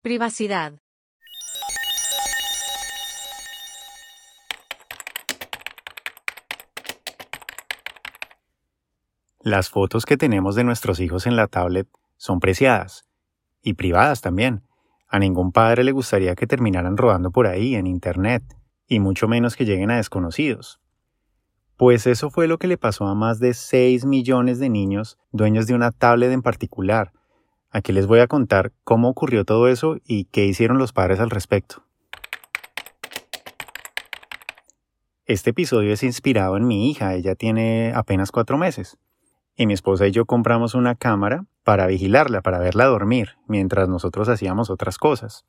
Privacidad. Las fotos que tenemos de nuestros hijos en la tablet son preciadas y privadas también. A ningún padre le gustaría que terminaran rodando por ahí en Internet, y mucho menos que lleguen a desconocidos. Pues eso fue lo que le pasó a más de 6 millones de niños dueños de una tablet en particular. Aquí les voy a contar cómo ocurrió todo eso y qué hicieron los padres al respecto. Este episodio es inspirado en mi hija, ella tiene apenas cuatro meses y mi esposa y yo compramos una cámara para vigilarla, para verla dormir, mientras nosotros hacíamos otras cosas.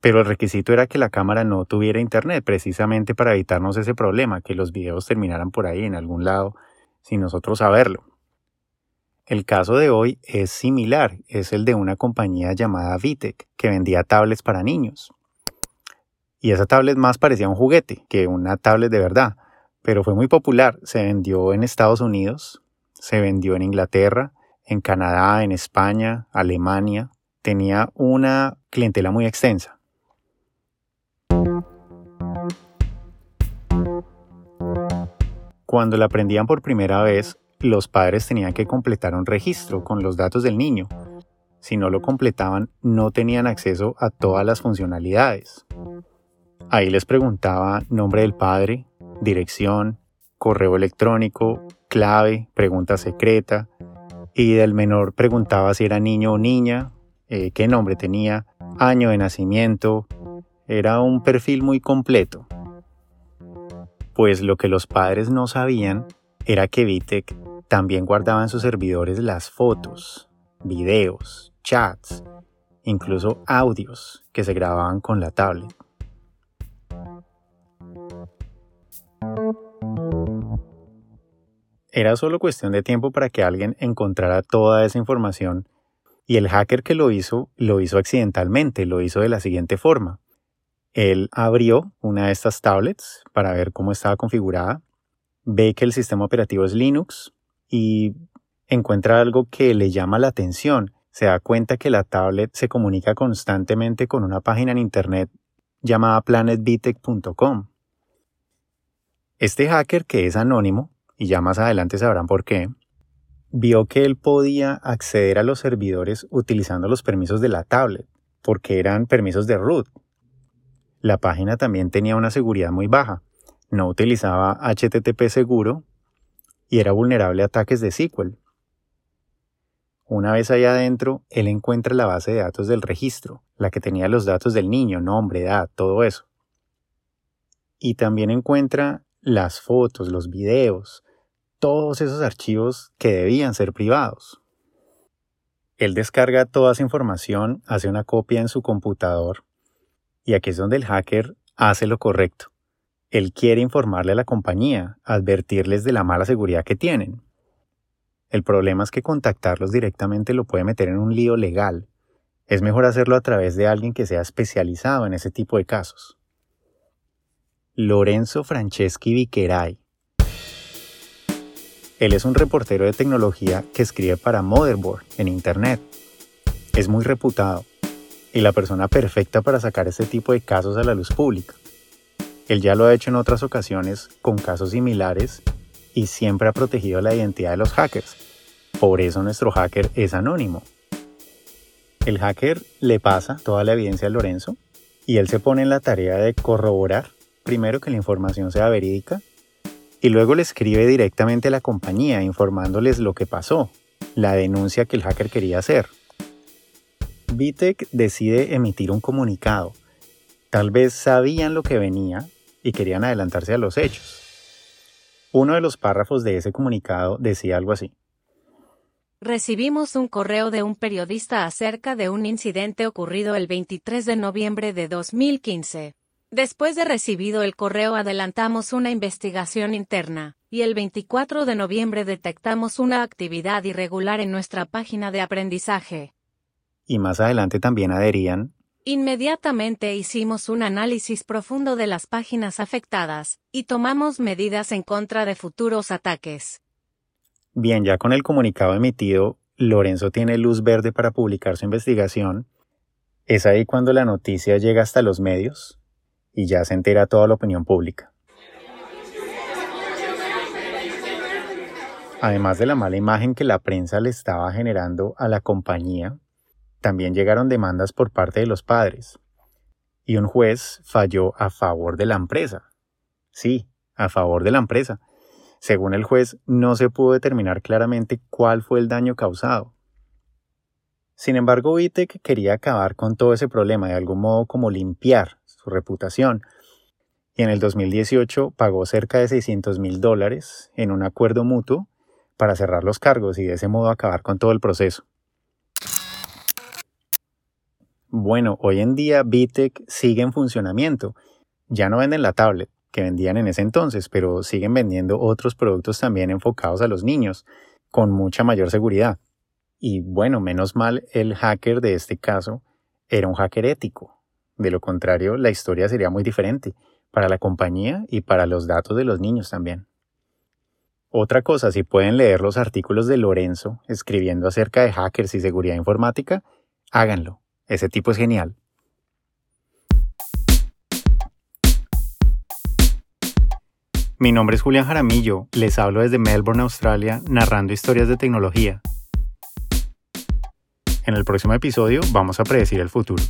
Pero el requisito era que la cámara no tuviera internet, precisamente para evitarnos ese problema, que los videos terminaran por ahí en algún lado sin nosotros saberlo. El caso de hoy es similar, es el de una compañía llamada Vitec, que vendía tablets para niños. Y esa tablet más parecía un juguete que una tablet de verdad, pero fue muy popular, se vendió en Estados Unidos, se vendió en Inglaterra, en Canadá, en España, Alemania. Tenía una clientela muy extensa. Cuando la aprendían por primera vez, los padres tenían que completar un registro con los datos del niño. Si no lo completaban, no tenían acceso a todas las funcionalidades. Ahí les preguntaba nombre del padre, dirección, correo electrónico, clave, pregunta secreta, y del menor preguntaba si era niño o niña, eh, qué nombre tenía, año de nacimiento. Era un perfil muy completo. Pues lo que los padres no sabían era que Vitec también guardaba en sus servidores las fotos, videos, chats, incluso audios que se grababan con la tablet. Era solo cuestión de tiempo para que alguien encontrara toda esa información y el hacker que lo hizo lo hizo accidentalmente, lo hizo de la siguiente forma. Él abrió una de estas tablets para ver cómo estaba configurada, ve que el sistema operativo es Linux y encuentra algo que le llama la atención. Se da cuenta que la tablet se comunica constantemente con una página en Internet llamada planetbitec.com. Este hacker, que es anónimo, y ya más adelante sabrán por qué, vio que él podía acceder a los servidores utilizando los permisos de la tablet, porque eran permisos de root. La página también tenía una seguridad muy baja, no utilizaba HTTP seguro y era vulnerable a ataques de SQL. Una vez allá adentro, él encuentra la base de datos del registro, la que tenía los datos del niño, nombre, edad, todo eso. Y también encuentra las fotos, los videos, todos esos archivos que debían ser privados. Él descarga toda esa información, hace una copia en su computador y aquí es donde el hacker hace lo correcto. Él quiere informarle a la compañía, advertirles de la mala seguridad que tienen. El problema es que contactarlos directamente lo puede meter en un lío legal. Es mejor hacerlo a través de alguien que sea especializado en ese tipo de casos. Lorenzo Franceschi Viqueray él es un reportero de tecnología que escribe para Motherboard en Internet. Es muy reputado y la persona perfecta para sacar este tipo de casos a la luz pública. Él ya lo ha hecho en otras ocasiones con casos similares y siempre ha protegido la identidad de los hackers. Por eso nuestro hacker es anónimo. El hacker le pasa toda la evidencia a Lorenzo y él se pone en la tarea de corroborar primero que la información sea verídica y luego le escribe directamente a la compañía informándoles lo que pasó, la denuncia que el hacker quería hacer. Vitec decide emitir un comunicado. Tal vez sabían lo que venía y querían adelantarse a los hechos. Uno de los párrafos de ese comunicado decía algo así. Recibimos un correo de un periodista acerca de un incidente ocurrido el 23 de noviembre de 2015. Después de recibido el correo adelantamos una investigación interna, y el 24 de noviembre detectamos una actividad irregular en nuestra página de aprendizaje. Y más adelante también adherían. Inmediatamente hicimos un análisis profundo de las páginas afectadas, y tomamos medidas en contra de futuros ataques. Bien, ya con el comunicado emitido, Lorenzo tiene luz verde para publicar su investigación Es ahí cuando la noticia llega hasta los medios y ya se entera toda la opinión pública. Además de la mala imagen que la prensa le estaba generando a la compañía, también llegaron demandas por parte de los padres. Y un juez falló a favor de la empresa. Sí, a favor de la empresa. Según el juez, no se pudo determinar claramente cuál fue el daño causado. Sin embargo, Vitek quería acabar con todo ese problema, de algún modo como limpiar su reputación, y en el 2018 pagó cerca de 600 mil dólares en un acuerdo mutuo para cerrar los cargos y de ese modo acabar con todo el proceso. Bueno, hoy en día Bitec sigue en funcionamiento. Ya no venden la tablet que vendían en ese entonces, pero siguen vendiendo otros productos también enfocados a los niños, con mucha mayor seguridad. Y bueno, menos mal el hacker de este caso era un hacker ético. De lo contrario, la historia sería muy diferente para la compañía y para los datos de los niños también. Otra cosa, si pueden leer los artículos de Lorenzo escribiendo acerca de hackers y seguridad informática, háganlo. Ese tipo es genial. Mi nombre es Julián Jaramillo, les hablo desde Melbourne, Australia, narrando historias de tecnología. En el próximo episodio vamos a predecir el futuro.